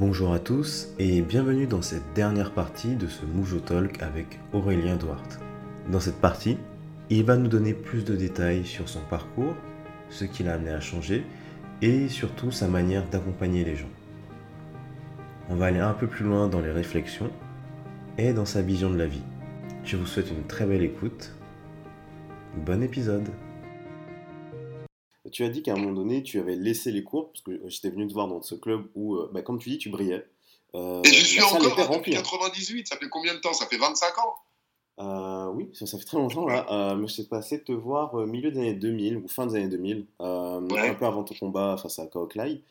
Bonjour à tous et bienvenue dans cette dernière partie de ce Moujo Talk avec Aurélien Duarte. Dans cette partie, il va nous donner plus de détails sur son parcours, ce qui l'a amené à changer et surtout sa manière d'accompagner les gens. On va aller un peu plus loin dans les réflexions et dans sa vision de la vie. Je vous souhaite une très belle écoute. Bon épisode tu as dit qu'à un moment donné, tu avais laissé les cours, parce que j'étais venu te voir dans ce club où, euh, bah, comme tu dis, tu brillais. Euh, et je suis encore depuis 98, ça fait combien de temps? Ça fait 25 ans euh, Oui, ça, fait très longtemps là. mais je sais passé de te voir milieu des années 2000 ou fin des années 2000, un peu avant ton combat face à Kaoklai.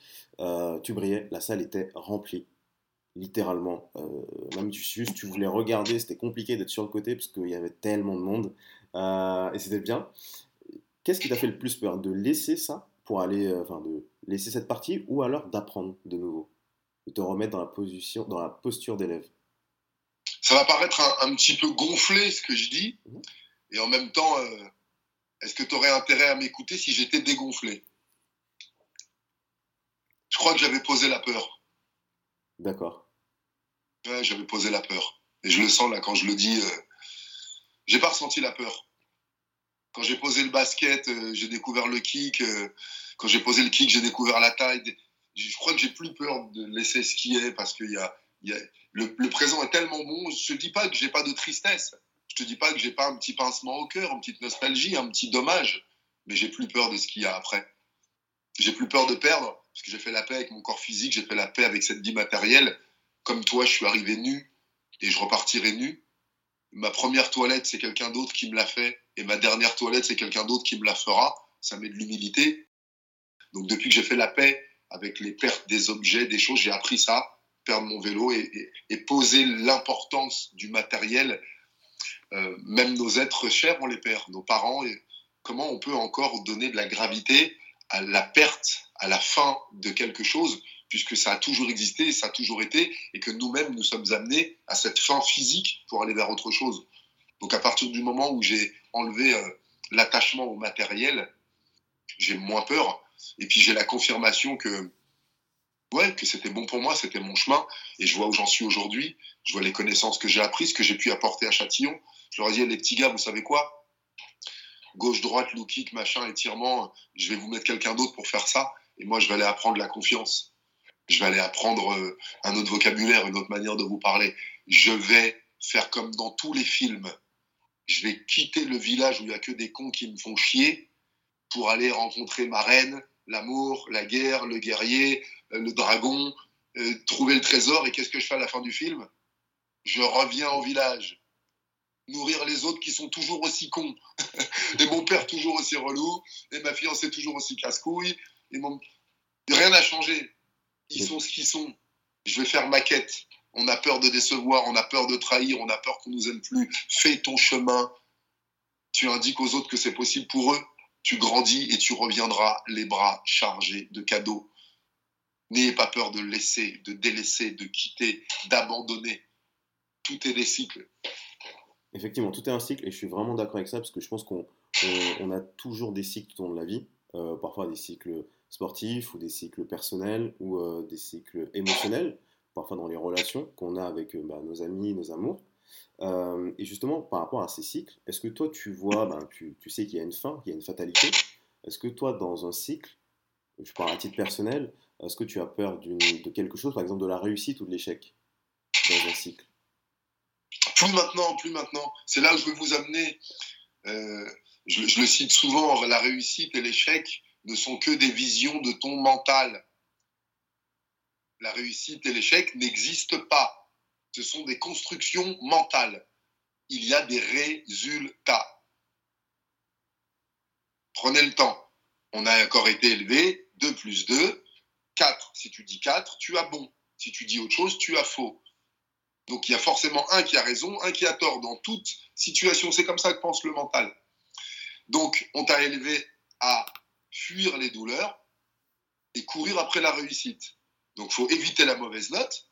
tu brillais, la salle était remplie littéralement. même tu, juste, tu voulais regarder, c'était compliqué d'être sur le côté parce qu'il y avait tellement de monde. et c'était bien. Qu'est-ce qui t'a fait le plus peur? De laisser ça pour aller, euh, enfin, de laisser cette partie ou alors d'apprendre de nouveau? De te remettre dans la, position, dans la posture d'élève? Ça va paraître un, petit peu gonflé ce que je dis. Mhm. Et en même temps, euh, est-ce que tu aurais intérêt à m'écouter si j'étais dégonflé? Je crois que j'avais posé la peur. D'accord. Ouais, j'avais posé la peur. Et je le sens là quand je le dis. Euh, j'ai pas ressenti la peur. Quand j'ai posé le basket, euh, j'ai découvert le kick. Euh, quand j'ai posé le kick, j'ai découvert la taille. Je crois que j'ai plus peur de laisser ce qui est parce que y a, le, présent est tellement bon. Je te dis pas que j'ai pas de tristesse. Je te dis pas que j'ai pas un petit pincement au cœur, une petite nostalgie, un petit dommage. Mais j'ai plus peur de ce qu'il y a après. J'ai plus peur de perdre parce que j'ai fait la paix avec mon corps physique, j'ai fait la paix avec cette vie matérielle. Comme toi, je suis arrivé nu et je repartirai nu. Ma première toilette, c'est quelqu'un d'autre qui me l'a fait et ma dernière toilette, c'est quelqu'un d'autre qui me la fera. Ça met de l'humilité. Donc depuis que j'ai fait la paix avec les pertes des objets, des choses, j'ai appris ça, perdre mon vélo et, poser l'importance du matériel. Euh, même nos êtres chers, on les perd, nos parents. Et comment on peut encore donner de la gravité à la perte, à la fin de quelque chose, puisque ça a toujours existé, ça a toujours été, et que nous-mêmes, nous sommes amenés à cette fin physique pour aller vers autre chose. Donc à partir du moment où j'ai enlevé euh, l'attachement au matériel, j'ai moins peur. Et puis j'ai la confirmation que, ouais, que c'était bon pour moi, c'était mon chemin. Et je vois où j'en suis aujourd'hui. Je vois les connaissances que j'ai apprises, que j'ai pu apporter à Châtillon. Je leur ai dit, les petits gars, vous savez quoi? Gauche, droite, low kick, machin, étirement, je vais vous mettre quelqu'un d'autre pour faire ça. Et moi, je vais aller apprendre la confiance. Je vais aller apprendre euh, un autre vocabulaire, une autre manière de vous parler. Je vais faire comme dans tous les films je vais quitter le village où il n'y a que des cons qui me font chier pour aller rencontrer ma reine, l'amour, la guerre, le guerrier, euh, le dragon, euh, trouver le trésor. Et qu'est-ce que je fais à la fin du film? Je reviens au village, nourrir les autres qui sont toujours aussi cons. et mon père toujours aussi relou, et ma fiancée toujours aussi casse-couille. Rien n'a changé. Ils sont ce qu'ils sont. Je vais faire ma quête on a peur de décevoir, on a peur de trahir, on a peur qu'on nous aime plus. Fais ton chemin. Tu indiques aux autres que c'est possible pour eux. Tu grandis et tu reviendras les bras chargés de cadeaux. N'ayez pas peur de laisser, de délaisser, de quitter, d'abandonner. Tout est des cycles. Effectivement, tout est un cycle et je suis vraiment d'accord avec ça parce que je pense qu'on a toujours des cycles tout au long de la vie. Euh, parfois des cycles sportifs ou des cycles personnels ou euh, des cycles émotionnels parfois dans les relations qu'on a avec euh, bah, nos amis, nos amours. Euh, et justement, par rapport à ces cycles, est-ce que toi, tu vois, ben, tu, tu, sais qu'il y a une fin, qu'il y a une fatalité? Est-ce que toi, dans un cycle, je parle à titre personnel, est-ce que tu as peur de quelque chose, par exemple de la réussite ou de l'échec dans un cycle? Plus maintenant, plus maintenant. C'est là où je veux vous amener. Je, le cite souvent, la réussite et l'échec ne sont que des visions de ton mental la réussite et l'échec n'existent pas. Ce sont des constructions mentales. Il y a des résultats. Prenez le temps. On a encore été élevé. 2 plus 2, 4. Si tu dis 4, tu as bon. Si tu dis autre chose, tu as faux. Donc il y a forcément un qui a raison, un qui a tort dans toute situation. C'est comme ça que pense le mental. Donc on t'a élevé à fuir les douleurs et courir après la réussite. Donc, faut éviter la mauvaise note.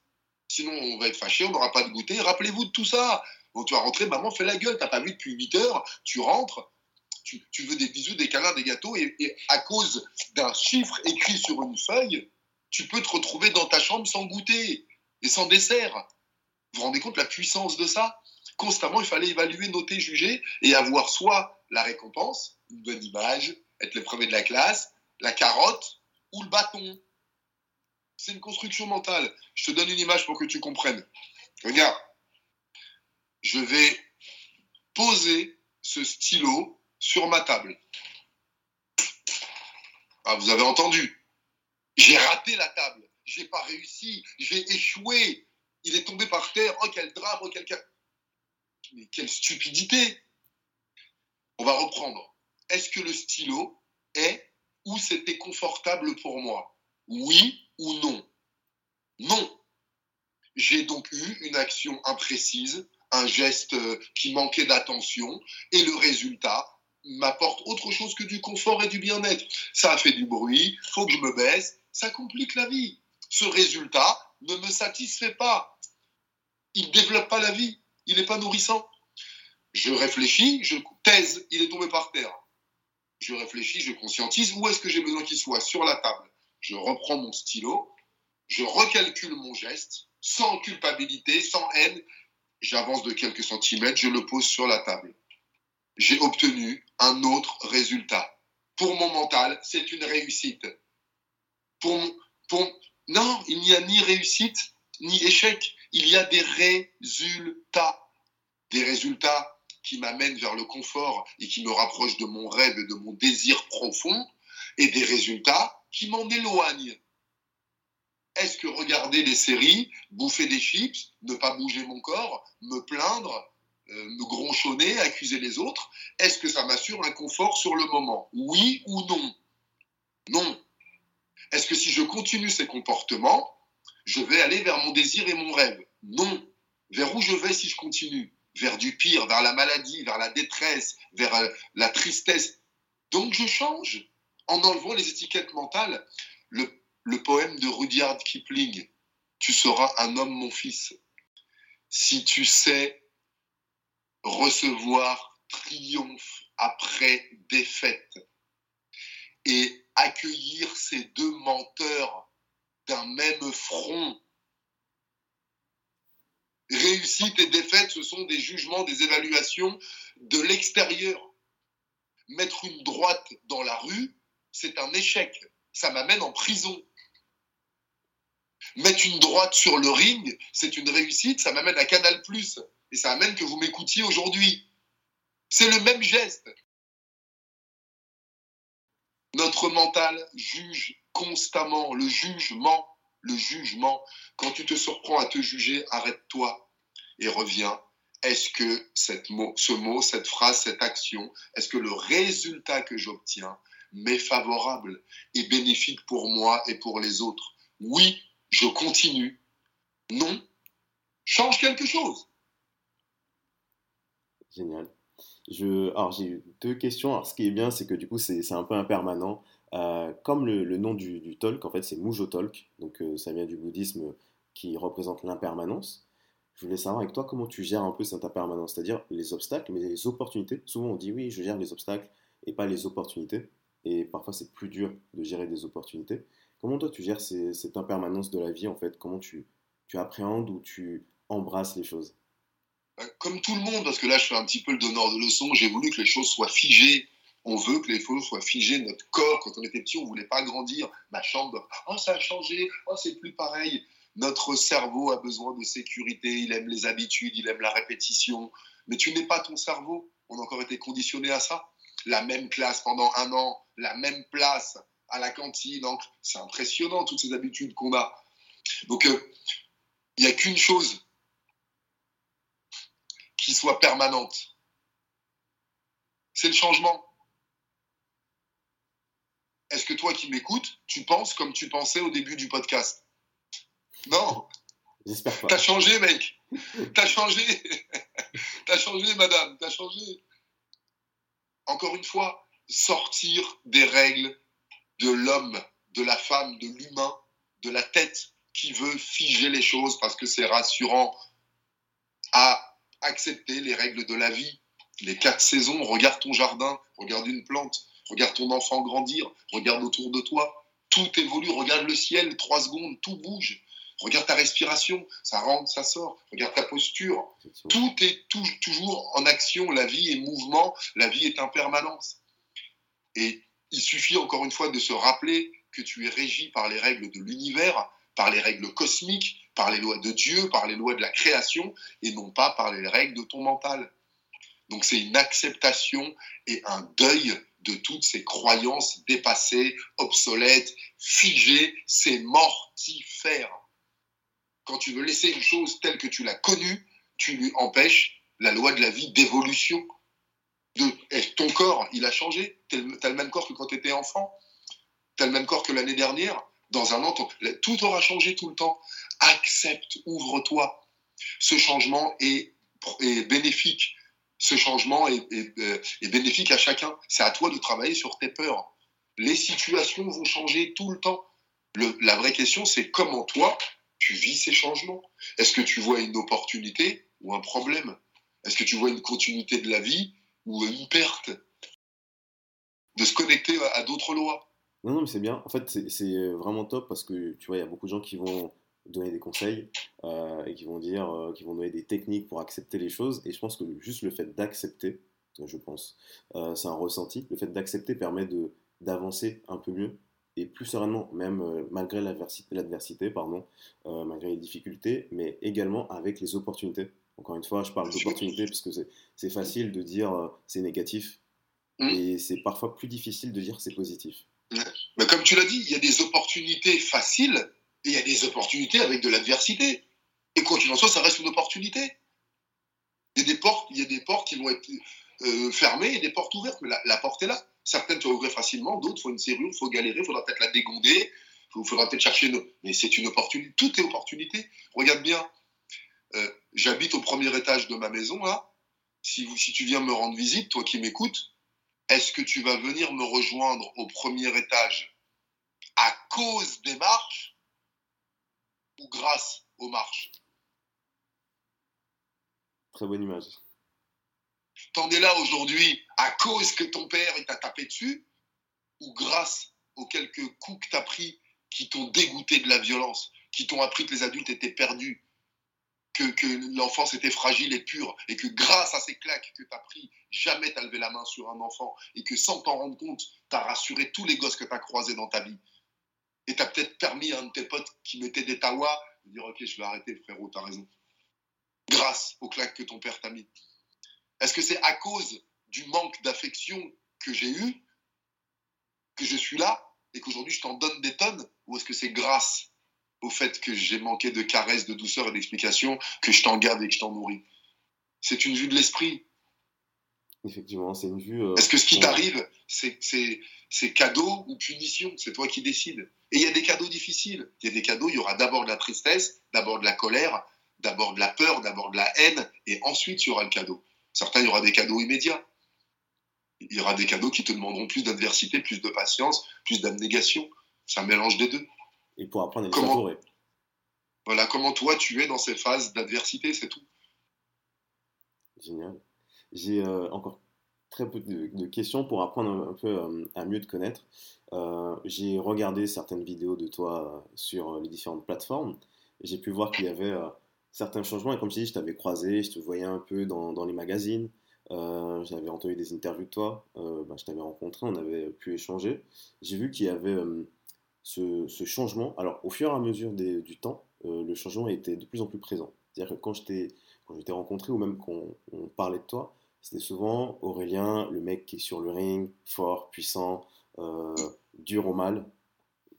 Sinon, on va être fâché, on n'aura pas de goûter. Rappelez-vous de tout ça. Bon, tu vas rentrer, maman fait la gueule, t'as pas vu depuis 8 heures, tu rentres, tu, veux des bisous, des câlins, des gâteaux, et, à cause d'un chiffre écrit sur une feuille, tu peux te retrouver dans ta chambre sans goûter et sans dessert. Vous vous rendez compte la puissance de ça? Constamment, il fallait évaluer, noter, juger et avoir soit la récompense, une bonne image, être le premier de la classe, la carotte ou le bâton. C'est une construction mentale. Je te donne une image pour que tu comprennes. Regarde, je vais poser ce stylo sur ma table. Ah, vous avez entendu. J'ai raté la table. J'ai pas réussi. J'ai échoué. Il est tombé par terre. Oh, quel drame. Oh. Mais quelle stupidité. On va reprendre. Est-ce que le stylo est ou c'était confortable pour moi? Oui ou non? Non. J'ai donc eu une action imprécise, un geste euh, qui manquait d'attention, et le résultat m'apporte autre chose que du confort et du bien-être. Ça a fait du bruit, faut que je me baisse, ça complique la vie. Ce résultat ne me satisfait pas. Il ne développe pas la vie, il n'est pas nourrissant. Je réfléchis, je thèse, il est tombé par terre. Je réfléchis, je conscientise, où est-ce que j'ai besoin qu'il soit? Sur la table. Je reprends mon stylo, je recalcule mon geste, sans culpabilité, sans haine. J'avance de quelques centimètres, je le pose sur la table. J'ai obtenu un autre résultat. Pour mon mental, c'est une réussite. Pour, pour, non, il n'y a ni réussite ni échec. Il y a des résultats. Des résultats qui m'amènent vers le confort et qui me rapprochent de mon rêve et de mon désir profond, et des résultats qui m'en éloignent. Est-ce que regarder les séries, bouffer des chips, ne pas bouger mon corps, me plaindre, euh, me gronchonner, accuser les autres, est-ce que ça m'assure un confort sur le moment? Oui ou non? Non. Est-ce que si je continue ces comportements, je vais aller vers mon désir et mon rêve? Non. Vers où je vais si je continue? Vers du pire, vers la maladie, vers la détresse, vers euh, la tristesse. Donc je change en enlevant les étiquettes mentales. Le, le poème de Rudyard Kipling, Tu seras un homme, mon fils. Si tu sais recevoir triomphe après défaite et accueillir ces deux menteurs d'un même front. Réussite et défaite, ce sont des jugements, des évaluations de l'extérieur. Mettre une droite dans la rue, c'est un échec. Ça m'amène en prison. Mettre une droite sur le ring, c'est une réussite, ça m'amène à Canal ⁇ et ça amène que vous m'écoutiez aujourd'hui. C'est le même geste. Notre mental juge constamment le jugement, le jugement. Quand tu te surprends à te juger, arrête-toi et reviens. Est-ce que cette mot, ce mot, cette phrase, cette action, est-ce que le résultat que j'obtiens m'est favorable et bénéfique pour moi et pour les autres? Oui, je continue. Non, change quelque chose. Génial. Je, alors j'ai deux questions. Alors ce qui est bien, c'est que du coup c'est un peu impermanent. Euh, comme le, nom du, du, talk, en fait c'est Mujo donc euh, ça vient du bouddhisme qui représente l'impermanence. Je voulais savoir avec toi comment tu gères un peu cette impermanence, c'est-à-dire les obstacles, mais les opportunités. Souvent on dit oui, je gère les obstacles et pas les opportunités. Et parfois c'est plus dur de gérer des opportunités. Comment toi tu gères cette impermanence de la vie en fait? Comment tu, tu appréhendes ou tu embrasses les choses? Euh, comme tout le monde, parce que là je fais un petit peu le donneur de leçons, j'ai voulu que les choses soient figées. On veut que les choses soient figées. Notre corps, quand on était petit, on ne voulait pas grandir. Ma chambre, oh ça a changé, oh c'est plus pareil. Notre cerveau a besoin de sécurité, il aime les habitudes, il aime la répétition. Mais tu n'es pas ton cerveau. On a encore été conditionné à ça. La même classe pendant un an, la même place à la cantine. C'est impressionnant toutes ces habitudes qu'on a. Donc euh, il n'y a qu'une chose qui soit permanente. C'est le changement. Est-ce que toi qui m'écoutes, tu penses comme tu pensais au début du podcast? Non. J'espère pas. T'as changé, mec. T'as changé. T'as changé, madame. T'as changé. Encore une fois, sortir des règles de l'homme, de la femme, de l'humain, de la tête qui veut figer les choses parce que c'est rassurant à accepter les règles de la vie, les quatre saisons, regarde ton jardin, regarde une plante, regarde ton enfant grandir, regarde autour de toi. Tout évolue. Regarde le ciel, trois secondes, tout bouge. Regarde ta respiration, ça rentre, ça sort. Regarde ta posture. Tout est toujours en action. La vie est mouvement, la vie est en permanence. Et il suffit encore une fois de se rappeler que tu es régi par les règles de l'univers, par les règles cosmiques, par les lois de Dieu, par les lois de la création, et non pas par les règles de ton mental. Donc c'est une acceptation et un deuil de toutes ces croyances dépassées, obsolètes, figées, c'est mortifère. Quand tu veux laisser une chose telle que tu l'as connue, tu lui empêches la loi de la vie d'évolution. Ton corps, il a changé. Tu as le même corps que quand tu étais enfant. Tu as le même corps que l'année dernière. Dans un an, tout aura changé tout le temps. Accepte, ouvre-toi. Ce changement est, est bénéfique ce changement euh, est, bénéfique à chacun. C'est à toi de travailler sur tes peurs. Les situations vont changer tout le temps. la vraie question, c'est comment toi, tu vis ces changements? Est-ce que tu vois une opportunité ou un problème? Est-ce que tu vois une continuité de la vie ou une perte? De se connecter à, d'autres lois. Non, non, mais c'est bien. En fait, c'est vraiment top parce que tu vois, il y a beaucoup de gens qui vont donner des conseils euh, et qui vont dire, euh, qui vont donner des techniques pour accepter les choses. Et je pense que juste le fait d'accepter, je pense, euh, c'est un ressenti. Le fait d'accepter permet de d'avancer un peu mieux et plus sereinement, même malgré l'adversité, pardon, malgré les difficultés, mais également avec les opportunités. Encore une fois, je parle d'opportunités parce que c'est facile de dire c'est négatif mmh. et c'est parfois plus difficile de dire c'est positif. Mais comme tu l'as dit, il y a des opportunités faciles il y a des opportunités avec de l'adversité. Et quoi qu'il en soit, ça reste une opportunité. Il y a des portes, il y a des portes qui vont être euh, fermées et des portes ouvertes, mais la, porte est là. Certaines tu ouvrir facilement, d'autres, il faut une serrure, il faut galérer, il faudra peut-être la dégonder, il faudra peut-être chercher une... Mais c'est une opportunité, tout est opportunité. Regarde bien, euh, j'habite au premier étage de ma maison, là. Si tu viens me rendre visite, toi qui m'écoutes, est-ce que tu vas venir me rejoindre au premier étage à cause des marches? Ou grâce aux marches Très bonne image. T'en es là aujourd'hui à cause que ton père t'a tapé dessus ou grâce aux quelques coups que t'as pris qui t'ont dégoûté de la violence, qui t'ont appris que les adultes étaient perdus, que, que l'enfance était fragile et pure, et que grâce à ces claques que t'as pris, jamais t'as levé la main sur un enfant, et que sans t'en rendre compte, t'as rassuré tous les gosses que t'as croisés dans ta vie. Et tu as peut-être permis à un de tes potes qui mettait des tawas de dire Ok, je vais arrêter, frérot, t'as raison. Grâce aux claques que ton père t'a mis. Est-ce que c'est à cause du manque d'affection que j'ai eu que je suis là et qu'aujourd'hui je t'en donne des tonnes Ou est-ce que c'est grâce au fait que j'ai manqué de caresses, de douceur et d'explication que je t'en garde et que je t'en nourris? C'est une vue de l'esprit. Effectivement, c'est une vue. Euh, est-ce que ce qui t'arrive, c'est cadeau ou punition, c'est toi qui décides. Et il y a des cadeaux difficiles. Il y a des cadeaux, il y aura d'abord de la tristesse, d'abord de la colère, d'abord de la peur, d'abord de la haine, et ensuite il y aura le cadeau. Certains, il y aura des cadeaux immédiats. Il y aura des cadeaux qui te demanderont plus d'adversité, plus de patience, plus d'abnégation. C'est un mélange des deux. Et pour apprendre à les comment, Voilà, comment toi tu es dans ces phases d'adversité, c'est tout. Génial. J'ai euh, encore très peu de, questions pour apprendre un, peu euh, à mieux te connaître. Euh, j'ai regardé certaines vidéos de toi sur les différentes plateformes. J'ai pu voir qu'il y avait certains changements. Et comme je t'ai dit, je t'avais croisé, je te voyais un peu dans, les magazines. J'avais entendu des interviews de toi. Bah, je t'avais rencontré, on avait pu échanger. J'ai vu qu'il y avait ce, changement. Alors, au fur et à mesure du temps, le changement était de plus en plus présent. C'est-à-dire que quand je t'ai rencontré ou même qu'on parlait de toi, c'était souvent Aurélien, le mec qui est sur le ring, fort, puissant, euh, dur au mal.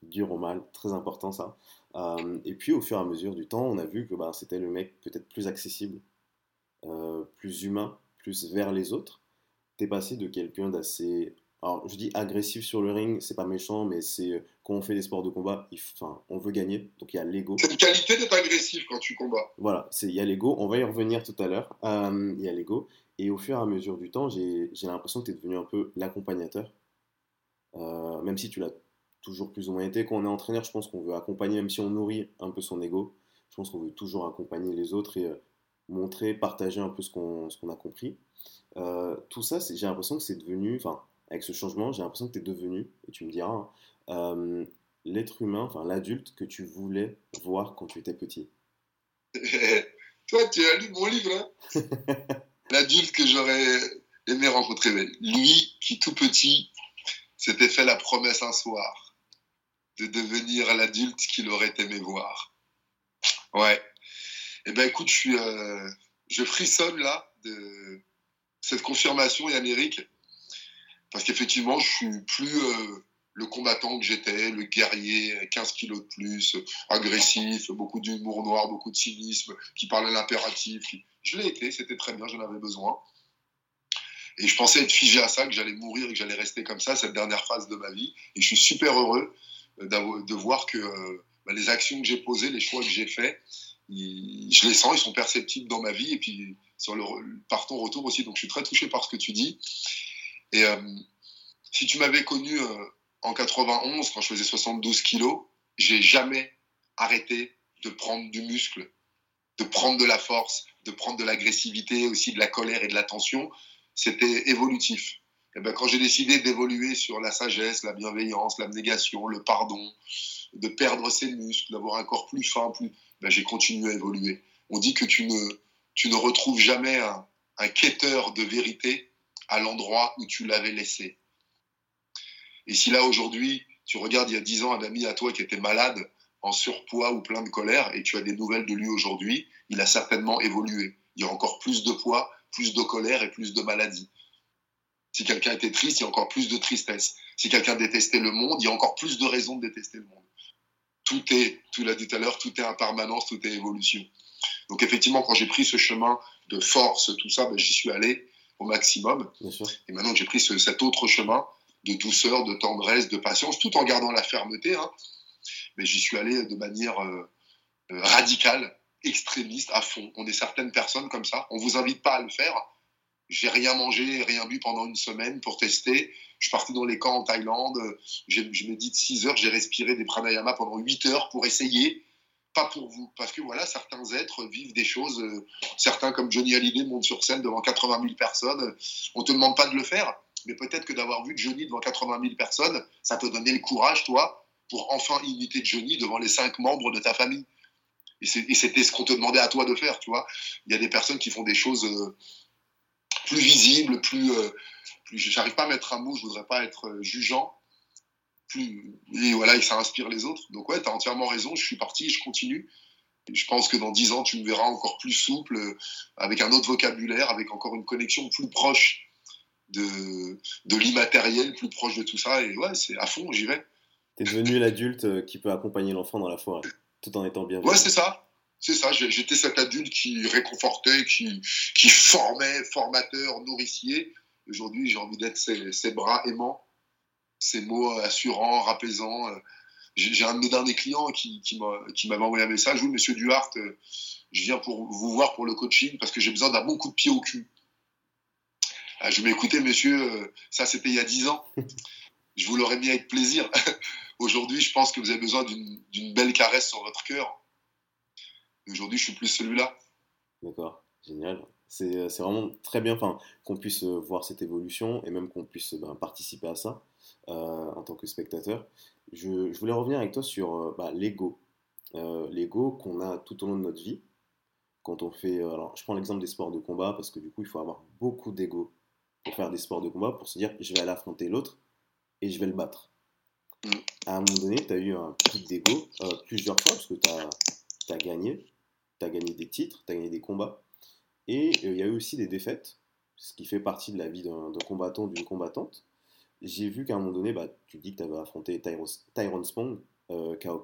Dur au mal, très important ça. Euh, et puis au fur et à mesure du temps, on a vu que bah, c'était le mec peut-être plus accessible, euh, plus humain, plus vers les autres. T'es passé de quelqu'un d'assez alors, je dis agressif sur le ring, c'est pas méchant, mais c'est quand on fait des sports de combat, il, enfin, on veut gagner, donc il y a l'ego. C'est une qualité d'être agressif quand tu combats. Voilà, il y a l'ego, on va y revenir tout à l'heure. il y a l'ego, et au fur et à mesure du temps, j'ai l'impression que tu es devenu un peu l'accompagnateur. Euh, même si tu l'as toujours plus ou moins été. Quand on est entraîneur, je pense qu'on veut accompagner, même si on nourrit un peu son ego, je pense qu'on veut toujours accompagner les autres et euh, montrer, partager un peu ce qu'on a compris. Euh, tout ça, j'ai l'impression que c'est devenu, enfin, avec ce changement, j'ai l'impression que tu es devenu, et tu me diras, l'être humain, enfin l'adulte que tu voulais voir quand tu étais petit Toi, tu as lu mon livre, hein L'adulte que j'aurais aimé rencontrer. Lui qui, tout petit, s'était fait la promesse un soir de devenir l'adulte qu'il aurait aimé voir. Ouais. Eh ben écoute, je suis, euh, je frissonne là de cette confirmation, Yann-Éric, parce qu'effectivement, je suis plus euh, le combattant que j'étais, le guerrier, 15 kilos de plus, agressif, beaucoup d'humour noir, beaucoup de cynisme, qui parlait l'impératif. Je l'ai été, c'était très bien, j'en avais besoin. Et je pensais être figé à ça, que j'allais mourir et que j'allais rester comme ça cette dernière phase de ma vie. Et je suis super heureux euh, de voir que euh, bah, les actions que j'ai posées, les choix que j'ai faits, je les sens, ils sont perceptibles dans ma vie. Et puis sur le, par ton retour aussi. Donc je suis très touché par ce que tu dis. Et euh, si tu m'avais connu en 91, quand je faisais 72 kilos, j'ai jamais arrêté de prendre du muscle, de prendre de la force, de prendre de l'agressivité, aussi de la colère et de la tension c'était évolutif. Et ben, quand j'ai décidé d'évoluer sur la sagesse, la bienveillance, l'abnégation, le pardon, de perdre ses muscles, d'avoir un corps plus fin, plus, ben, j'ai continué à évoluer. On dit que tu ne, tu ne retrouves jamais un, un quêteur de vérité à l'endroit où tu l'avais laissé. Et si là aujourd'hui, tu regardes il y a dix ans un ami à toi qui était malade, en surpoids ou plein de colère, et tu as des nouvelles de lui aujourd'hui, il a certainement évolué. Il y a encore plus de poids, plus de colère et plus de maladie. Si quelqu'un était triste, il y a encore plus de tristesse. Si quelqu'un détestait le monde, il y a encore plus de raisons de détester le monde. Tout est, tu l'as dit tout à l'heure, tout est impermanence, tout est évolution. Donc effectivement, quand j'ai pris ce chemin de force, tout ça, ben, j'y suis allé au maximum. Et maintenant que j'ai pris cet autre chemin de douceur, de tendresse, de patience, tout en gardant la fermeté, hein, mais j'y suis allé de manière euh, euh, radicale extrémiste à fond. On est certaines personnes comme ça. On vous invite pas à le faire. J'ai rien mangé, rien bu pendant une semaine pour tester. Je suis parti dans les camps en Thaïlande. Je médite 6 heures. J'ai respiré des pranayama pendant 8 heures pour essayer. Pas pour vous. Parce que voilà, certains êtres vivent des choses. Euh, certains, comme Johnny Hallyday, montent sur scène devant 80 000 personnes. On te demande pas de le faire. Mais peut-être que d'avoir vu Johnny devant 80 000 personnes, ça te donnait le courage, toi, pour enfin imiter Johnny devant les cinq membres de ta famille. Et c'était ce qu'on te demandait à toi de faire, tu vois. Il y a des personnes qui font des choses euh, plus visibles, plus, euh, plus j'arrive pas à mettre un mot, je voudrais pas être euh, jugeant. Plus, et voilà, et ça inspire les autres. Donc ouais, tu as entièrement raison, je suis parti je continue. Je pense que dans dix ans, tu me verras encore plus souple, avec un autre vocabulaire, avec encore une connexion plus proche de, de l'immatériel, plus proche de tout ça. Et ouais, c'est à fond, j'y vais. Tu es devenu l'adulte qui peut accompagner l'enfant dans la forêt tout en étant bien. Ouais, c'est ça. C'est ça, j'étais cet adulte qui réconfortait, qui, qui formait, formateur, nourricier. Aujourd'hui, j'ai envie d'être ses, bras aimants, ses mots assurants, rapaisants. J'ai un de mes derniers clients qui, m'avait envoyé un message. Oui, monsieur Duhart, je viens pour vous voir pour le coaching parce que j'ai besoin d'un bon coup de pied au cul. Ah, je m'écoutais, monsieur, ça c'était il y a dix ans. Je vous l'aurais mis avec plaisir. Aujourd'hui, je pense que vous avez besoin d'une belle caresse sur votre cœur. Aujourd'hui, je suis plus celui-là. D'accord, génial. C'est vraiment très bien qu'on puisse euh, voir cette évolution et même qu'on puisse ben, participer à ça euh, en tant que spectateur. Je, voulais revenir avec toi sur euh, bah, l'ego. l'ego qu'on a tout au long de notre vie. Quand on fait. alors, je prends l'exemple des sports de combat parce que du coup, il faut avoir beaucoup d'ego pour faire des sports de combat, pour se dire je vais aller affronter l'autre et je vais le battre. Mm à un moment donné, tu as eu un pic d'ego euh, plusieurs fois parce que tu as, gagné, tu as gagné des titres, tu as gagné des combats. Et euh, il y a eu aussi des défaites, ce qui fait partie de la vie d'un combattant, d'une combattante. J'ai vu qu'à un moment donné, bah, tu dis que tu avais affronté Tyrone Spong, euh, Kao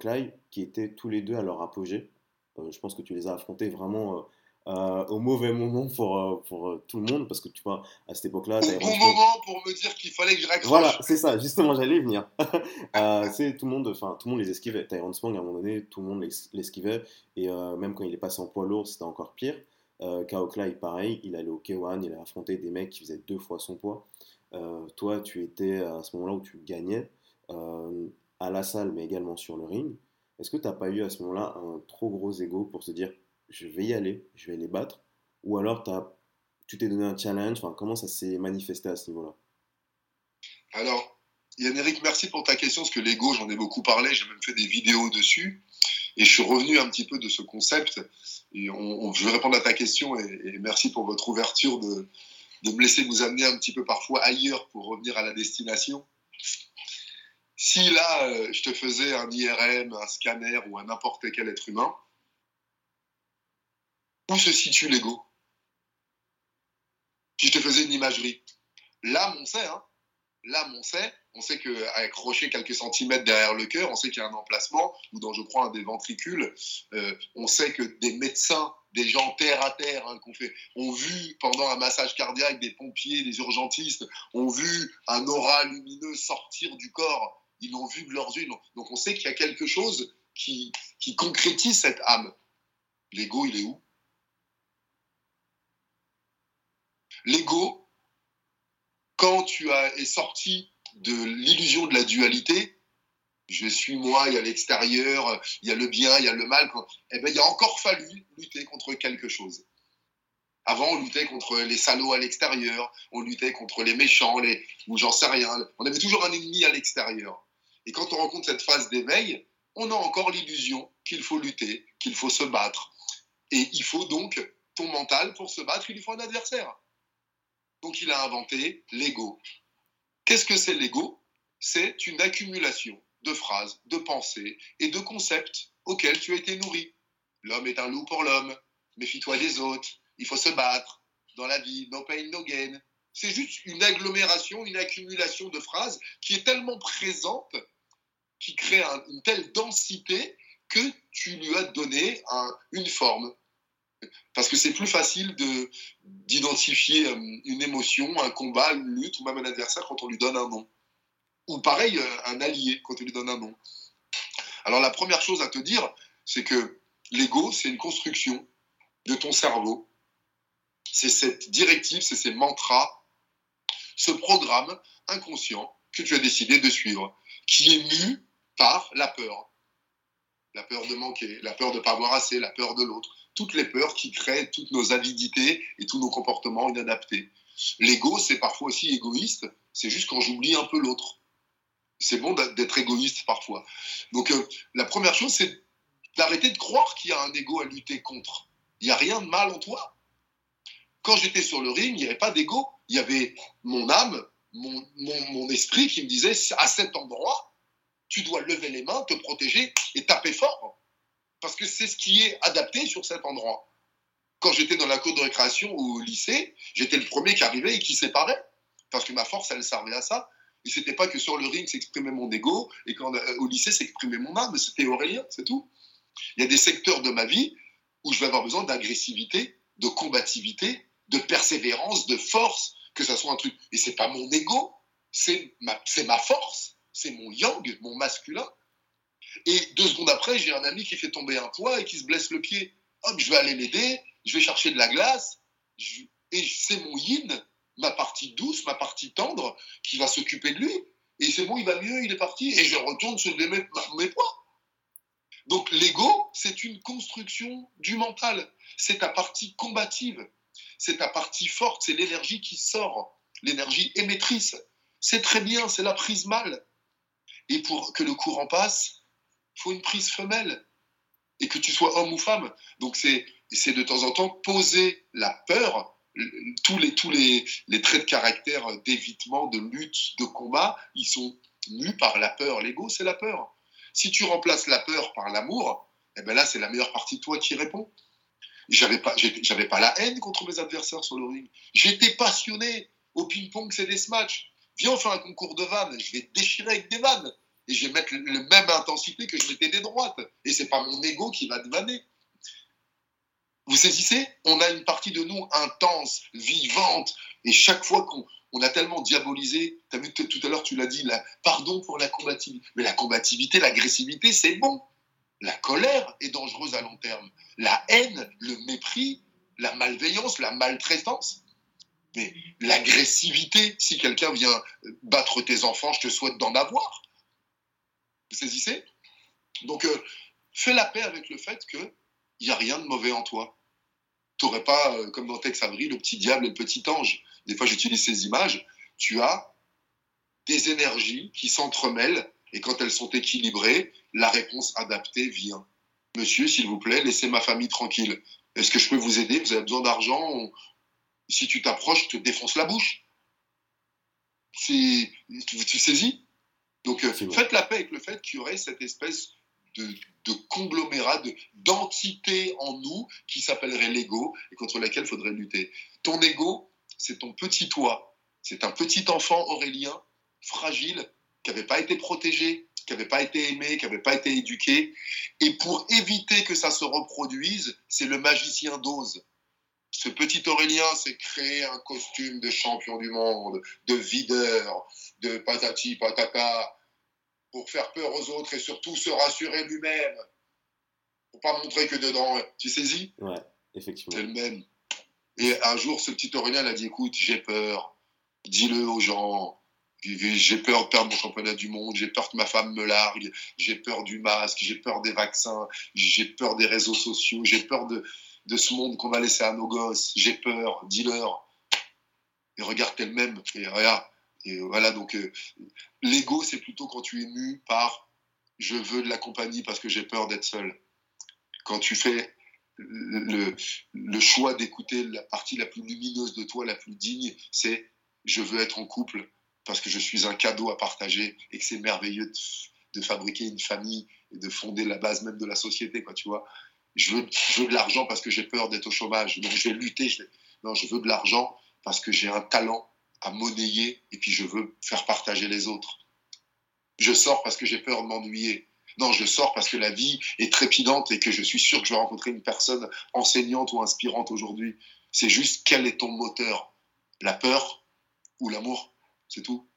qui étaient tous les deux à leur apogée. Euh, je pense que tu les as affrontés vraiment euh, au mauvais moment pour, euh, pour euh, tout le monde, parce que tu vois, à cette époque-là. Au bon moment pour me dire qu'il fallait que je raccroche. Voilà, c'est ça, justement, j'allais y venir. c'est tout le monde, enfin, tout le monde les esquivait. Tyrone Spong, à un moment donné, tout le monde l'esquivait, et même quand il est passé en poids lourd, c'était encore pire. Kao Klai, pareil, il allait au K1, il a affronté des mecs qui faisaient deux fois son poids. Toi, tu étais à ce moment-là où tu gagnais à la salle, mais également sur le ring. Est-ce que tu n'as pas eu à ce moment-là un trop gros ego pour se dire je vais y aller, je vais les battre? Ou alors as, tu t'es donné un challenge? Comment ça s'est manifesté à ce niveau-là? Alors, Yann Eric, merci pour ta question, parce que l'ego, j'en ai beaucoup parlé, j'ai même fait des vidéos dessus. Et je suis revenu un petit peu de ce concept. Et je vais répondre à ta question et, merci pour votre ouverture de, de, me laisser vous amener un petit peu parfois ailleurs pour revenir à la destination. Si là, euh, je te faisais un IRM, un scanner ou un n'importe quel être humain, où se situe l'ego? Si je te faisais une imagerie, là, on sait, hein, on sait, on sait qu'accroché quelques centimètres derrière le cœur, on sait qu'il y a un emplacement, ou dans, je crois, un des ventricules. Euh, on sait que des médecins, des gens terre à terre, hein, qu'on fait, ont vu pendant un massage cardiaque des pompiers, des urgentistes, ont vu un aura lumineux sortir du corps. Ils l'ont vu de leurs yeux. Donc on sait qu'il y a quelque chose qui, qui concrétise cette âme. L'ego, il est où? L'ego, quand tu as, es sorti de l'illusion de la dualité, je suis moi, il y a l'extérieur, il y a le bien, il y a le mal, eh ben, il a encore fallu lutter contre quelque chose. Avant, on luttait contre les salauds à l'extérieur, on luttait contre les méchants, les, ou j'en sais rien. On avait toujours un ennemi à l'extérieur. Et quand on rencontre cette phase d'éveil, on a encore l'illusion qu'il faut lutter, qu'il faut se battre. Et il faut donc ton mental pour se battre, il faut un adversaire. Donc il a inventé l'ego. Qu'est-ce que c'est l'ego? C'est une accumulation de phrases, de pensées et de concepts auxquels tu as été nourri. L'homme est un loup pour l'homme, méfie-toi des autres, il faut se battre, dans la vie, no pain, no gain. C'est juste une agglomération, une accumulation de phrases qui est tellement présente, qui crée une telle densité que tu lui as donné une forme. Parce que c'est plus facile d'identifier euh, une émotion, un combat, une lutte ou même un adversaire quand on lui donne un nom. Ou pareil, euh, un allié quand on lui donne un nom. Alors la première chose à te dire, c'est que l'ego, c'est une construction de ton cerveau. C'est cette directive, c'est ces mantras, ce programme inconscient que tu as décidé de suivre, qui est mu par la peur. La peur de manquer, la peur de ne pas avoir assez, la peur de l'autre toutes les peurs qui créent toutes nos avidités et tous nos comportements inadaptés. L'ego, c'est parfois aussi égoïste, c'est juste quand j'oublie un peu l'autre. C'est bon d'être égoïste parfois. Donc euh, la première chose, c'est d'arrêter de croire qu'il y a un ego à lutter contre. Il n'y a rien de mal en toi. Quand j'étais sur le ring, il n'y avait pas d'ego. Il y avait mon âme, mon, mon esprit qui me disait, à cet endroit, tu dois lever les mains, te protéger et taper fort parce que c'est ce qui est adapté sur cet endroit. Quand j'étais dans la cour de récréation ou au lycée, j'étais le premier qui arrivait et qui séparait, parce que ma force, elle servait à ça. Et c'était pas que sur le ring s'exprimait mon ego, et quand euh, au lycée s'exprimait mon âme, c'était Aurélien, c'est tout. Il y a des secteurs de ma vie où je vais avoir besoin d'agressivité, de combativité, de persévérance, de force, que ça soit un truc. Et c'est pas mon ego, c'est ma, ma force, c'est mon yang, mon masculin. Et deux secondes après, j'ai un ami qui fait tomber un poids et qui se blesse le pied. Hop, je vais aller l'aider, je vais chercher de la glace, et c'est mon yin, ma partie douce, ma partie tendre, qui va s'occuper de lui. Et c'est bon, il va mieux, il est parti, et je retourne sur mes, mes poids. Donc l'ego, c'est une construction du mental. C'est ta partie combative, c'est ta partie forte, c'est l'énergie qui sort, l'énergie émettrice. C'est très bien, c'est la prise mâle. Et pour que le courant passe, il faut une prise femelle. Et que tu sois homme ou femme. Donc c'est de temps en temps poser la peur, tous les, tous les, les traits de caractère d'évitement, de lutte, de combat, ils sont nus par la peur. L'ego, c'est la peur. Si tu remplaces la peur par l'amour, eh ben là, c'est la meilleure partie de toi qui répond. J'avais pas, j'avais pas la haine contre mes adversaires sur le ring. J'étais passionné. Au ping-pong, c'est des matchs. Viens, on fait un concours de vannes. Je vais déchirer avec des vannes et je vais mettre la même intensité que je mettais des droites. Et c'est pas mon ego qui va devaner. Vous saisissez On a une partie de nous intense, vivante, et chaque fois qu'on a tellement diabolisé, as vu tout à l'heure, tu l'as dit, la, pardon pour la combativité. Mais la combativité, l'agressivité, c'est bon. La colère est dangereuse à long terme. La haine, le mépris, la malveillance, la maltraitance. Mais l'agressivité, si quelqu'un vient battre tes enfants, je te souhaite d'en avoir. Vous saisissez? Donc, euh, fais la paix avec le fait qu'il n'y a rien de mauvais en toi. Tu n'aurais pas, euh, comme dans Tex Avery, le petit diable et le petit ange. Des fois, j'utilise ces images. Tu as des énergies qui s'entremêlent et quand elles sont équilibrées, la réponse adaptée vient. Monsieur, s'il vous plaît, laissez ma famille tranquille. Est-ce que je peux vous aider? Vous avez besoin d'argent? Si tu t'approches, je te défonce la bouche. Tu, tu saisis? Donc euh, faites la paix avec le fait qu'il y aurait cette espèce de, de conglomérat, d'entité en nous qui s'appellerait l'ego et contre laquelle il faudrait lutter. Ton ego, c'est ton petit toi. C'est un petit enfant aurélien, fragile, qui n'avait pas été protégé, qui n'avait pas été aimé, qui n'avait pas été éduqué. Et pour éviter que ça se reproduise, c'est le magicien d'ose. Ce petit Aurélien s'est créé un costume de champion du monde, de videur, de patati patata, pour faire peur aux autres et surtout se rassurer lui-même. Pour pas montrer que dedans, tu saisis? Ouais, effectivement. C'est le même. Et un jour, ce petit Aurélien a dit, écoute, j'ai peur, dis-le aux gens, j'ai peur de perdre mon championnat du monde, j'ai peur que ma femme me largue, j'ai peur du masque, j'ai peur des vaccins, j'ai peur des réseaux sociaux, j'ai peur de, de ce monde qu'on va laisser à nos gosses, j'ai peur, dis-leur. Et regarde elle-même, et regarde. Et voilà, donc euh, l'ego, c'est plutôt quand tu es mu par je veux de la compagnie parce que j'ai peur d'être seul. Quand tu fais le, choix d'écouter la partie la plus lumineuse de toi, la plus digne, c'est je veux être en couple parce que je suis un cadeau à partager et que c'est merveilleux de, fabriquer une famille et de fonder la base même de la société, tu vois. Je veux, je veux de l'argent parce que j'ai peur d'être au chômage, donc je vais lutter. non, je veux de l'argent parce que j'ai un talent à monnayer et puis je veux faire partager les autres. Je sors parce que j'ai peur de m'ennuyer. Non, je sors parce que la vie est trépidante et que je suis sûr que je vais rencontrer une personne enseignante ou inspirante aujourd'hui. C'est juste quel est ton moteur? La peur ou l'amour? C'est tout.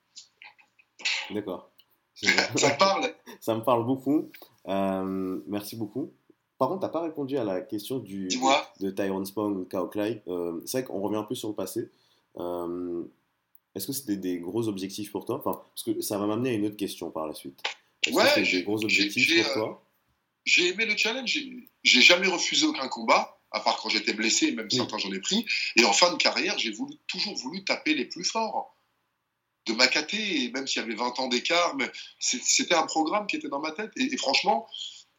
D'accord. ça parle Ça me parle beaucoup. Euh, merci beaucoup. Par contre, tu n'as pas répondu à la question du, de Tyrone Spong ou Kao Clay. Euh, c'est vrai qu'on revient un peu sur le passé. Euh, est-ce que c'était des gros objectifs pour toi enfin, Parce que ça va m'amener à une autre question par la suite. Ouais, des gros objectifs pour toi J'ai aimé le challenge. J'ai jamais refusé aucun combat, à part quand j'étais blessé, même certains j'en ai pris. Et en fin de carrière, j'ai voulu, toujours voulu taper les plus forts de m'accater, et même s'il y avait 20 ans d'écart, mais c'était un programme qui était dans ma tête. Et, franchement,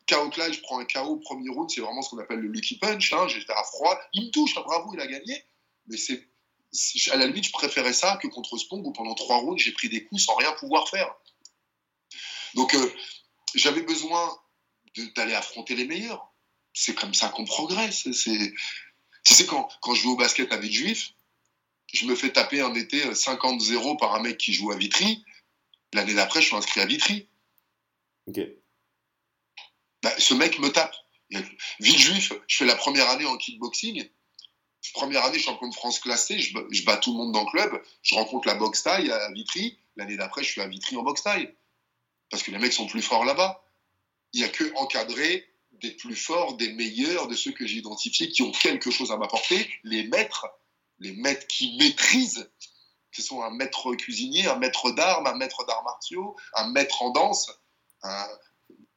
KO Clay, je prends un KO premier round, c'est vraiment ce qu'on appelle le lucky punch. Hein, J'étais à froid, il me touche, hein, bravo, il a gagné. Mais c'est à la limite, je préférais ça que contre Spong où pendant trois rounds, j'ai pris des coups sans rien pouvoir faire. Donc, euh, j'avais besoin d'aller affronter les meilleurs. C'est comme ça qu'on progresse. Tu sais, quand, quand je joue au basket à Juif je me fais taper un été 50-0 par un mec qui joue à Vitry. L'année d'après, je suis inscrit à Vitry. Ok. Bah, ce mec me tape. Villejuif, je fais la première année en kickboxing. Première année, champion de France classé, je, bats tout le monde dans le club. Je rencontre la boxe taille à Vitry. L'année d'après, je suis à Vitry en boxe taille. Parce que les mecs sont plus forts là-bas. Il n'y a que encadrer des plus forts, des meilleurs, de ceux que j'ai identifiés, qui ont quelque chose à m'apporter, les maîtres les maîtres qui maîtrisent, ce sont un maître cuisinier, un maître d'armes, un maître d'arts martiaux, un maître en danse, un,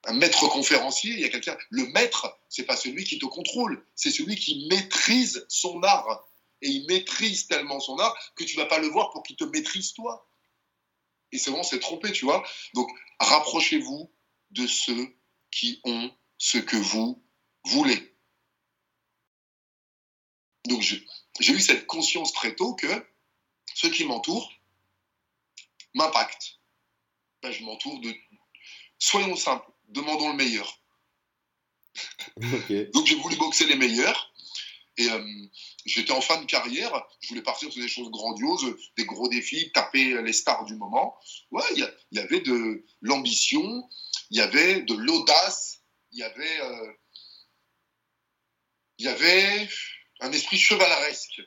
maître conférencier. Il y a quelqu'un. Le maître, c'est pas celui qui te contrôle, c'est celui qui maîtrise son art. Et il maîtrise tellement son art que tu vas pas le voir pour qu'il te maîtrise toi. Et c'est bon, c'est trompé, tu vois. Donc, rapprochez-vous de ceux qui ont ce que vous voulez. Donc, j'ai eu cette conscience très tôt que ceux qui m'entourent m'impactent. Ben, je m'entoure de. Soyons simples, demandons le meilleur. Donc j'ai voulu boxer les meilleurs. Et euh, j'étais en fin de carrière, je voulais partir sur des choses grandioses, des gros défis, taper les stars du moment. Ouais, il y, avait de l'ambition, il y avait de l'audace, il y avait, euh, il y avait un esprit chevaleresque.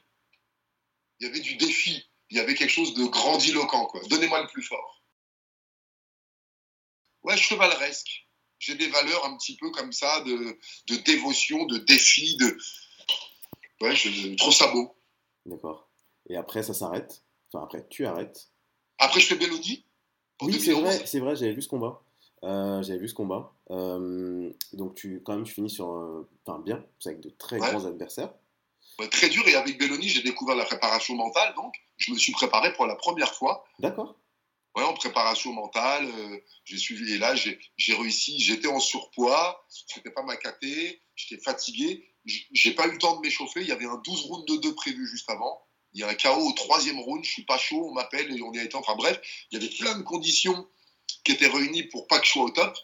Il y avait du défi, il y avait quelque chose de grandiloquent. Donnez-moi le plus fort. Ouais, chevaleresque. J'ai des valeurs un petit peu comme ça, de, dévotion, de défi, de. Ouais, je trouve ça beau. D'accord. Et après, ça s'arrête. Enfin, après, tu arrêtes. Après, je fais Bélodie. Oui, c'est vrai, c'est vrai, j'avais vu ce combat. Euh, j'avais vu ce combat. Euh, donc, tu, quand même, tu finis sur. Enfin, bien, c'est avec de très grands adversaires très dur. Et avec Belloni, j'ai découvert la préparation mentale. Donc, je me suis préparé pour la première fois. D'accord. Ouais, en préparation mentale, euh, j'ai suivi. Et là, j'ai réussi. J'étais en surpoids, c'était pas ma caté, j'étais fatigué. J'ai pas eu le temps de m'échauffer. Il y avait un 12 rounds de 2 prévu juste avant. Il y a un chaos au troisième round. Je suis pas chaud, on m'appelle et on y a. Enfin bref, il y avait plein de conditions qui étaient réunies pour pas que je au top.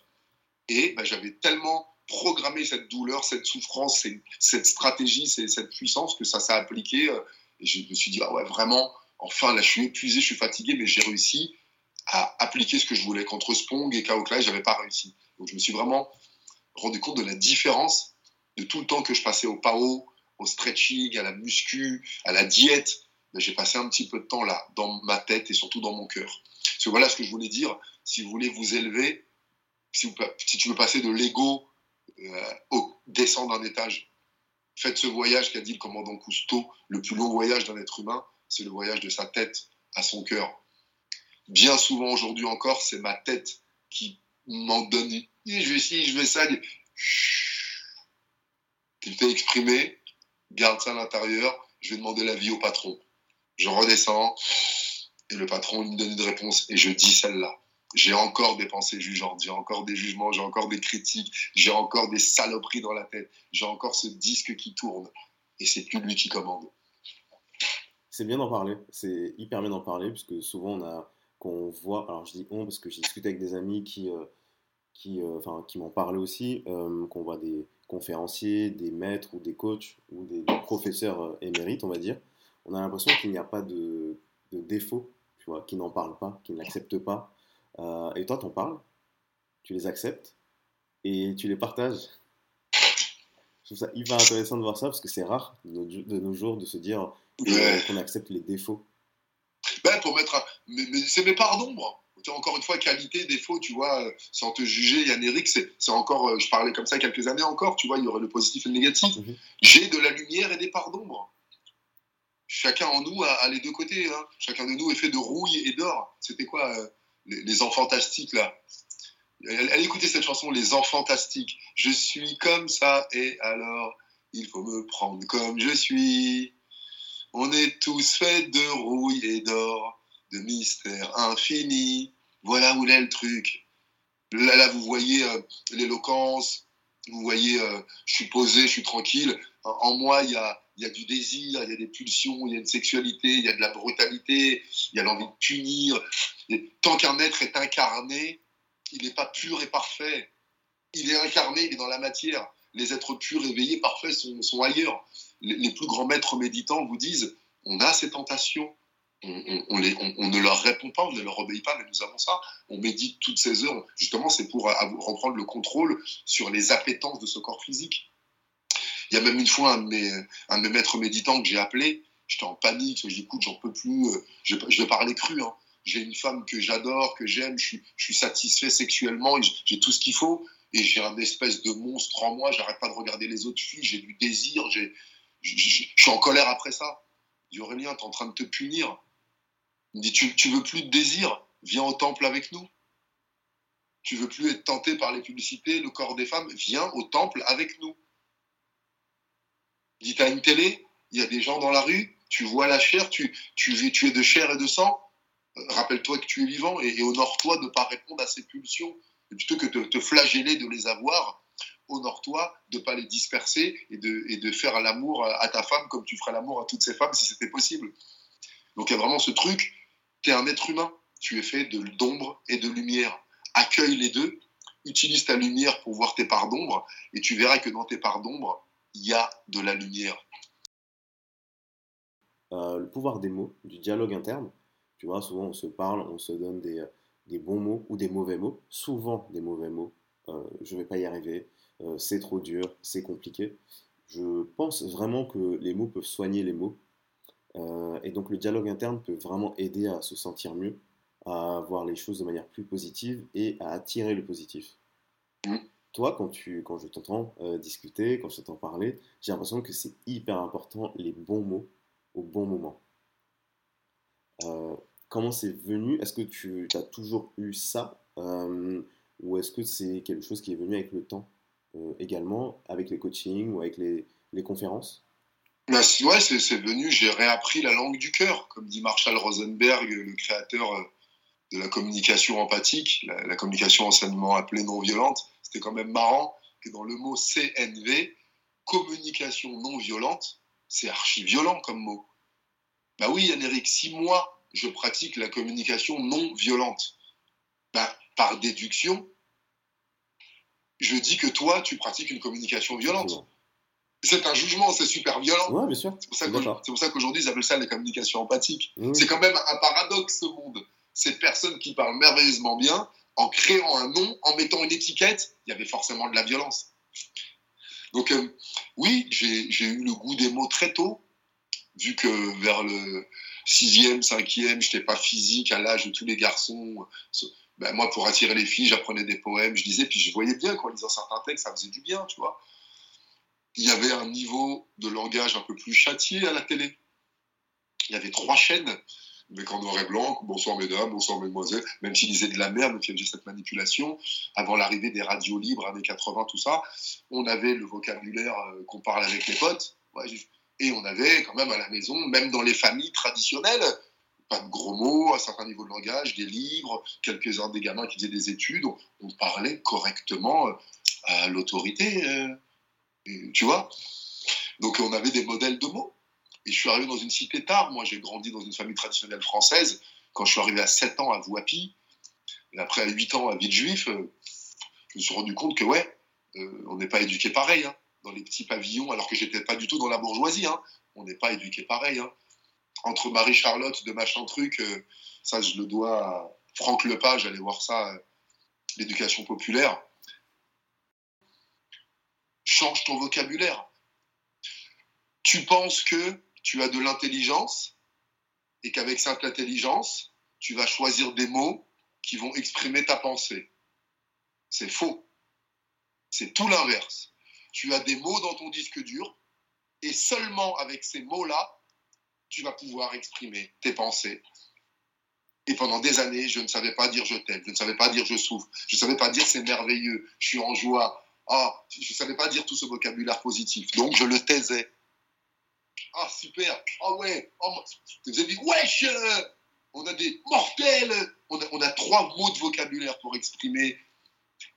Et ben, j'avais tellement programmé cette douleur, cette souffrance, cette stratégie, cette puissance que ça s'est appliqué. Euh, et je me suis dit, ah ouais, vraiment, enfin, là, je suis épuisé, je suis fatigué, mais j'ai réussi à appliquer ce que je voulais. Contre Spong et Kao je n'avais pas réussi. Donc, je me suis vraiment rendu compte de la différence de tout le temps que je passais au PAO, au stretching, à la muscu, à la diète. Ben, j'ai passé un petit peu de temps là, dans ma tête et surtout dans mon cœur. Parce que voilà ce que je voulais dire. Si vous voulez vous élever, si, si tu veux passer de l'ego euh, au descendre d'un étage, faites ce voyage qu'a dit le commandant Cousteau, le plus long voyage d'un être humain, c'est le voyage de sa tête à son cœur. Bien souvent aujourd'hui encore, c'est ma tête qui m'en donne. Je vais ci, je vais ça. Tu t'es exprimé, garde ça à l'intérieur, je vais demander l'avis au patron. Je redescends et le patron me donne une réponse et je dis celle-là. J'ai encore des pensées jugeantes, j'ai encore des jugements, j'ai encore des critiques, j'ai encore des saloperies dans la tête, j'ai encore ce disque qui tourne et c'est plus lui qui commande. C'est bien d'en parler, c'est hyper bien d'en parler puisque souvent on a qu'on voit, alors je dis on parce que j'ai discuté avec des amis qui, euh, qui, euh, enfin, qui m'en parlaient aussi, euh, qu'on voit des conférenciers, des maîtres ou des coachs ou des, professeurs émérites, on va dire, on a l'impression qu'il n'y a pas de, de défaut, tu vois, qui n'en parlent pas, qui ne l'acceptent pas. et toi, t'en parles, tu les acceptes et tu les partages. Je trouve ça hyper intéressant de voir ça parce que c'est rare de nos, jours de se dire qu'on accepte les défauts. Ben, pour mettre mais, c'est mes parts d'ombre encore une fois, qualité, défaut, tu vois, euh, sans te juger, Yann Eric, c'est encore, euh, je parlais comme ça quelques années encore, tu vois, il y aurait le positif et le négatif. Mhm. J'ai de la lumière et des parts d'ombre. Chacun en nous a, les deux côtés. Hein. Chacun de nous est fait de rouille et d'or. C'était quoi euh, les, enfants fantastiques là? Allez écouter cette chanson, Les enfants fantastiques. Je suis comme ça et alors il faut me prendre comme je suis. On est tous faits de rouille et d'or de mystère infini. Voilà où est le truc. Là, là vous voyez euh, l'éloquence, vous voyez, euh, je suis posé, je suis tranquille. En, moi, il y a, y a du désir, il y a des pulsions, il y a une sexualité, il y a de la brutalité, il y a l'envie de punir. Et tant qu'un être est incarné, il n'est pas pur et parfait. Il est incarné, il est dans la matière. Les êtres purs, éveillés, parfaits sont, ailleurs. Les, les, plus grands maîtres méditants vous disent on a ces tentations, on, ne leur répond pas, on ne leur obéit pas, mais nous avons ça. On médite toutes ces heures. Justement, c'est pour reprendre le contrôle sur les appétences de ce corps physique. Il y a même une fois un de mes, maîtres méditants que j'ai appelé. J'étais en panique. J'ai dit, écoute, j'en peux plus. Euh, je, vais parler cru. Hein. J'ai une femme que j'adore, que j'aime. Je je suis satisfait sexuellement. J'ai tout ce qu'il faut. Et j'ai un espèce de monstre en moi. J'arrête pas de regarder les autres filles. J'ai du désir. Je suis en colère après ça. Aurélien, tu es en train de te punir. Il me dit, tu, tu veux plus de désir? Viens au temple avec nous. Tu veux plus être tenté par les publicités, le corps des femmes? Viens au temple avec nous. Il dit, tu as une télé? Il y a des gens dans la rue Tu vois la chair Tu, tu, tu es de chair et de sang Rappelle-toi que tu es vivant et, honore-toi de ne pas répondre à ces pulsions. plutôt que de te flageller de les avoir, honore-toi de ne pas les disperser et de, et de faire l'amour à ta femme comme tu ferais l'amour à toutes ces femmes si c'était possible. Donc il y a vraiment ce truc tu es un être humain, tu es fait d'ombre et de lumière. Accueille les deux, utilise ta lumière pour voir tes parts d'ombre, et tu verras que dans tes parts d'ombre, il y a de la lumière. Euh, le pouvoir des mots, du dialogue interne. Tu vois, souvent on se parle, on se donne des, des bons mots ou des mauvais mots, souvent des mauvais mots. Euh, je ne vais pas y arriver, euh, c'est trop dur, c'est compliqué. Je pense vraiment que les mots peuvent soigner les mots euh, et donc le dialogue interne peut vraiment aider à se sentir mieux, à voir les choses de manière plus positive et à attirer le positif. Toi, quand, tu, quand je t'entends euh, discuter, quand je t'entends parler, j'ai l'impression que c'est hyper important les bons mots au bon moment. Euh, comment c'est venu? Est-ce que tu as toujours eu ça Ou est-ce que c'est quelque chose qui est venu avec le temps également, avec les coachings ou avec les, les conférences? Bah, ouais, c'est venu, j'ai réappris la langue du cœur, comme dit Marshall Rosenberg, le créateur euh, de la communication empathique, la, communication anciennement appelée non violente, c'était quand même marrant que dans le mot CNV, communication non violente, c'est archi violent comme mot. Bah oui, Yann-Éric, si moi, je pratique la communication non violente, bah, par déduction, je dis que toi, tu pratiques une communication violente. C'est un jugement, c'est super violent. Ouais, bien sûr. C'est pour ça qu'aujourd'hui, ils appellent ça la communication empathique. C'est quand même un paradoxe, ce monde. Ces personnes qui parlent merveilleusement bien, en créant un nom, en mettant une étiquette, il y avait forcément de la violence. Donc, euh, oui, j'ai eu le goût des mots très tôt, vu que vers le sixième, cinquième, je n'étais pas physique à l'âge de tous les garçons. Ben, moi, pour attirer les filles, j'apprenais des poèmes, je disais, puis je voyais bien qu'en lisant certains textes, ça faisait du bien, tu vois. Il y avait un niveau de langage un peu plus châtié à la télé. Il y avait trois chaînes, mais en noir et blanc, bonsoir mesdames, bonsoir mesdemoiselles, même s'ils disaient de la merde, même s'il y avait cette manipulation, avant l'arrivée des radios libres, années 80, tout ça, on avait le vocabulaire euh, qu'on parle avec les potes, et on avait quand même à la maison, même dans les familles traditionnelles, pas de gros mots, un certain niveau de langage, des livres, quelques-uns des gamins qui faisaient des études, on, parlait correctement euh, à l'autorité, euh, tu vois? Donc on avait des modèles de mots. Et je suis arrivé dans une cité tard. Moi, j'ai grandi dans une famille traditionnelle française. Quand je suis arrivé à 7 ans à Voipy, et après à 8 ans à Villejuif, euh, je me suis rendu compte que, ouais, on n'est pas éduqué pareil, hein, dans les petits pavillons, alors que j'étais pas du tout dans la bourgeoisie. Hein. On n'est pas éduqué pareil. Hein entre Marie-Charlotte de machin truc, euh, ça je le dois à Franck Lepage, allez voir ça, euh, l'éducation populaire. Change ton vocabulaire. Tu penses que tu as de l'intelligence et qu'avec cette intelligence, tu vas choisir des mots qui vont exprimer ta pensée. C'est faux. C'est tout l'inverse. Tu as des mots dans ton disque dur et seulement avec ces mots-là, tu vas pouvoir exprimer tes pensées. Et pendant des années, je ne savais pas dire je t'aime, je ne savais pas dire je souffre, je ne savais pas dire c'est merveilleux, je suis en joie. Ah, je ne savais pas dire tout ce vocabulaire positif. Donc je le taisais. Ah, super. Ah ouais. Oh, vous avez dit, wesh On a des mortels. On a, on a trois mots de vocabulaire pour exprimer.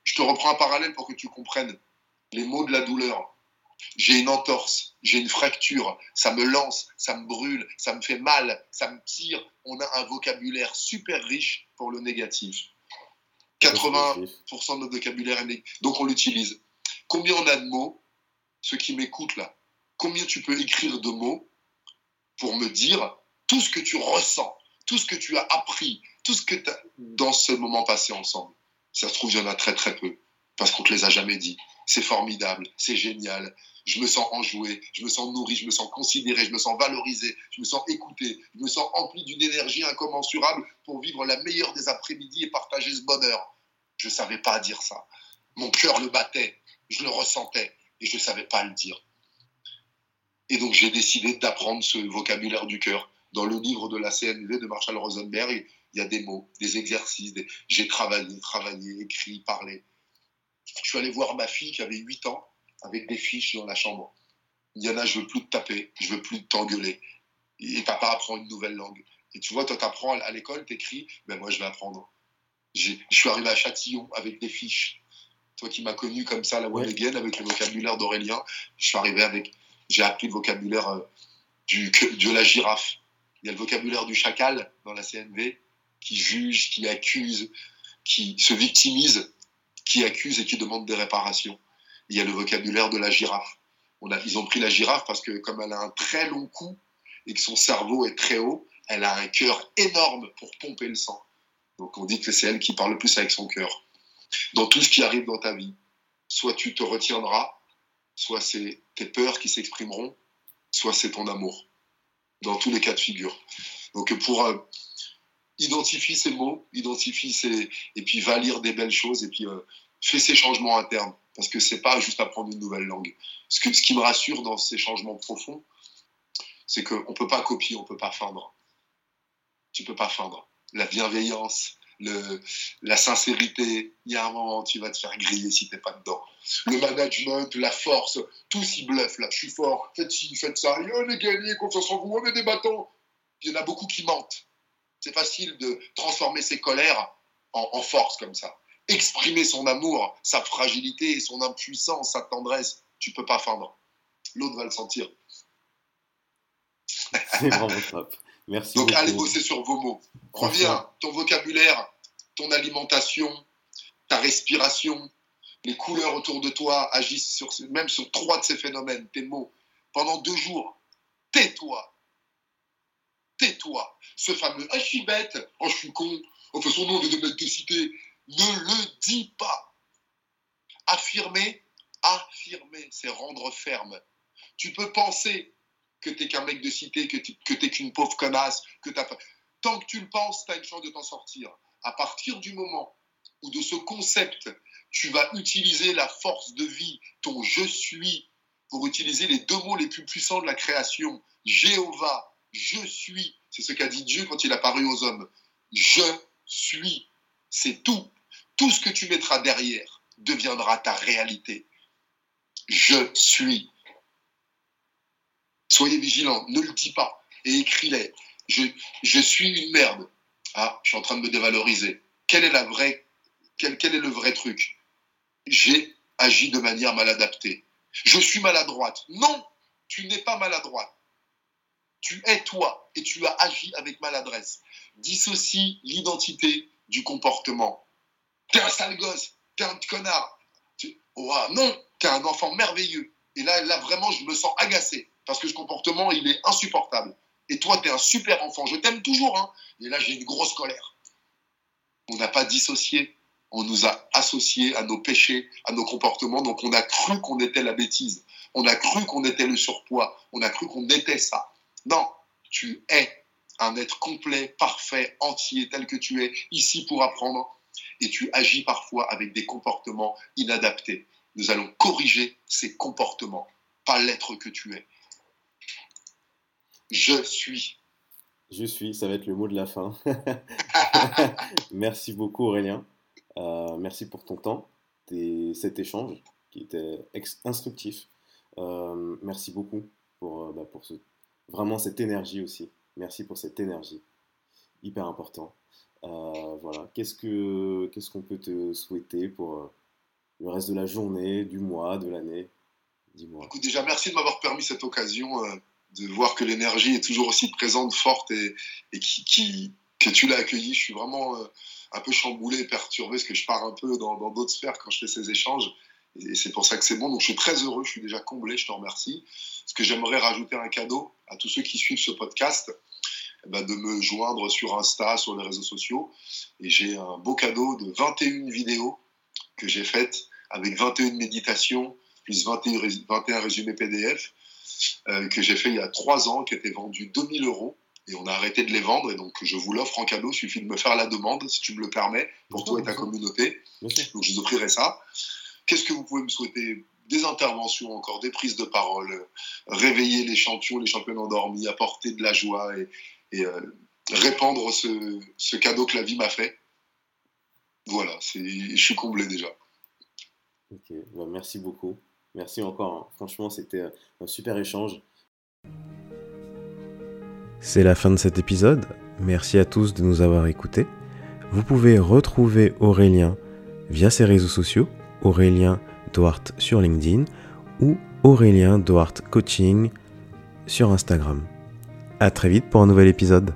Je te reprends un parallèle pour que tu comprennes les mots de la douleur j'ai une entorse, j'ai une fracture, ça me lance, ça me brûle, ça me fait mal, ça me tire. On a un vocabulaire super riche pour le négatif. 80% de notre vocabulaire est négatif. Donc on l'utilise. Combien on a de mots Ceux qui m'écoutent là, combien tu peux écrire de mots pour me dire tout ce que tu ressens, tout ce que tu as appris, tout ce que tu as dans ce moment passé ensemble? Ça se trouve, il y en a très très peu, parce qu'on ne te les a jamais dit. C'est formidable, c'est génial, je me sens enjoué, je me sens nourri, je me sens considéré, je me sens valorisé, je me sens écouté, je me sens empli d'une énergie incommensurable pour vivre la meilleure des après-midi et partager ce bonheur. Je ne savais pas dire ça. Mon cœur le battait, je le ressentais et je ne savais pas le dire. Et donc j'ai décidé d'apprendre ce vocabulaire du cœur. Dans le livre de la CNV de Marshall Rosenberg, il y a des mots, des exercices. J'ai travaillé, travaillé, écrit, parlé. Je suis allé voir ma fille qui avait 8 ans avec des fiches dans la chambre. Il y en a, je veux plus te taper, je veux plus t'engueuler. Et papa apprend une nouvelle langue. Et tu vois, toi, tu apprends à l'école, tu écris, ben moi, je vais apprendre. Je suis arrivé à Châtillon avec des fiches. Toi qui m'as connu comme ça, la ouais. avec le vocabulaire d'Aurélien, je suis arrivé avec. J'ai appris le vocabulaire euh, du, de la girafe. Il y a le vocabulaire du chacal dans la CNV qui juge, qui accuse, qui se victimise, qui accuse et qui demande des réparations il y a le vocabulaire de la girafe. On a, ils ont pris la girafe parce que comme elle a un très long cou et que son cerveau est très haut, elle a un cœur énorme pour pomper le sang. Donc on dit que c'est elle qui parle le plus avec son cœur. Dans tout ce qui arrive dans ta vie, soit tu te retiendras, soit c'est tes peurs qui s'exprimeront, soit c'est ton amour. Dans tous les cas de figure. Donc pour euh, identifier ces mots, identifie ces et puis va lire des belles choses et puis euh, fais ces changements internes parce que c'est pas juste apprendre une nouvelle langue. Ce, que, ce qui me rassure dans ces changements profonds, c'est qu'on ne peut pas copier, on ne peut pas feindre. Tu peux pas feindre. La bienveillance, la sincérité, il y a un moment, tu vas te faire griller si tu n'es pas dedans. Le management, la force, tout s'y bluffe, là, je suis fort, faites ci, faites ça, on est gagné, confiance en vous, on est des bâtons. Il y en a beaucoup qui mentent. C'est facile de transformer ses colères en, force comme ça. Exprimer son amour, sa fragilité, son impuissance, sa tendresse, tu peux pas feindre. L'autre va le sentir. C'est vraiment top. Merci. Donc allez bosser sur vos mots. Reviens, ton vocabulaire, ton alimentation, ta respiration, les couleurs autour de toi agissent sur, même sur trois de ces phénomènes, tes mots. Pendant deux jours, tais-toi. Tais-toi. Ce fameux Ah, je suis bête, oh, je suis con, oh, de son nom, on est de citer. Ne le dis pas. Affirmer, affirmer, c'est rendre ferme. Tu peux penser que tu n'es qu'un mec de cité, que tu n'es qu'une pauvre connasse, que t'as Tant que tu le penses, tu as une chance de t'en sortir. À partir du moment où de ce concept, tu vas utiliser la force de vie, ton je suis, pour utiliser les deux mots les plus puissants de la création, Jéhovah, je suis, c'est ce qu'a dit Dieu quand il a paru aux hommes. Je suis, c'est tout. Tout ce que tu mettras derrière deviendra ta réalité. Je suis. Soyez vigilants, ne le dis pas et écris-les. Je, suis une merde. Ah, je suis en train de me dévaloriser. Quel, est le vrai truc? J'ai agi de manière mal adaptée. Je suis maladroite. Non, tu n'es pas maladroite. Tu es toi et tu as agi avec maladresse. Dissocie l'identité du comportement. T'es un sale gosse, t'es un connard. Tu... Oh, non, t'es un enfant merveilleux. Et là, là, vraiment, je me sens agacé parce que ce comportement, il est insupportable. Et toi, tu es un super enfant. Je t'aime toujours, hein. Et là, j'ai une grosse colère. On n'a pas dissocié. On nous a associés à nos péchés, à nos comportements. Donc, on a cru qu'on était la bêtise. On a cru qu'on était le surpoids. On a cru qu'on était ça. Non, tu es un être complet, parfait, entier, tel que tu es, ici pour apprendre. Et tu agis parfois avec des comportements inadaptés. Nous allons corriger ces comportements, pas l'être que tu es. Je suis. Je suis, ça va être le mot de la fin. merci beaucoup Aurélien. Euh, merci pour ton temps et cet échange qui était instructif. Euh, merci beaucoup pour, euh, bah, pour ce, vraiment cette énergie aussi. Merci pour cette énergie. Hyper important. voilà. Qu'est-ce qu'on peut te souhaiter pour le reste de la journée, du mois, de l'année? Dis-moi. Déjà, merci de m'avoir permis cette occasion de voir que l'énergie est toujours aussi présente, forte et, que tu l'as accueillie. Je suis vraiment euh, un peu chamboulé, perturbé, parce que je pars un peu dans d'autres sphères quand je fais ces échanges. Et c'est pour ça que c'est bon. Donc je suis très heureux, je suis déjà comblé, je te remercie. Ce que j'aimerais rajouter un cadeau à tous ceux qui suivent ce podcast, eh ben, de me joindre sur Insta, sur les réseaux sociaux. Et j'ai un beau cadeau de 21 vidéos que j'ai faites avec 21 méditations, plus 21, 21 résumés PDF euh, que j'ai fait il y a trois ans, qui était vendu 2000 euros. Et on a arrêté de les vendre. Et donc, je vous l'offre en cadeau. Il suffit de me faire la demande, si tu me le permets, pour toi et ta communauté. Donc, je vous offrirai ça. Qu'est-ce que vous pouvez me souhaiter? Des interventions encore, des prises de parole, réveiller les champions, les champions endormis, apporter de la joie et, euh, répandre ce, cadeau que la vie m'a fait. Voilà, je suis comblé déjà. Ok, bah, merci beaucoup. Merci encore. Hein. Franchement, c'était euh, un super échange. C'est la fin de cet épisode. Merci à tous de nous avoir écoutés. Vous pouvez retrouver Aurélien via ses réseaux sociaux, Aurélien Duarte sur LinkedIn ou Aurélien Duarte Coaching sur Instagram. À très vite pour un nouvel épisode.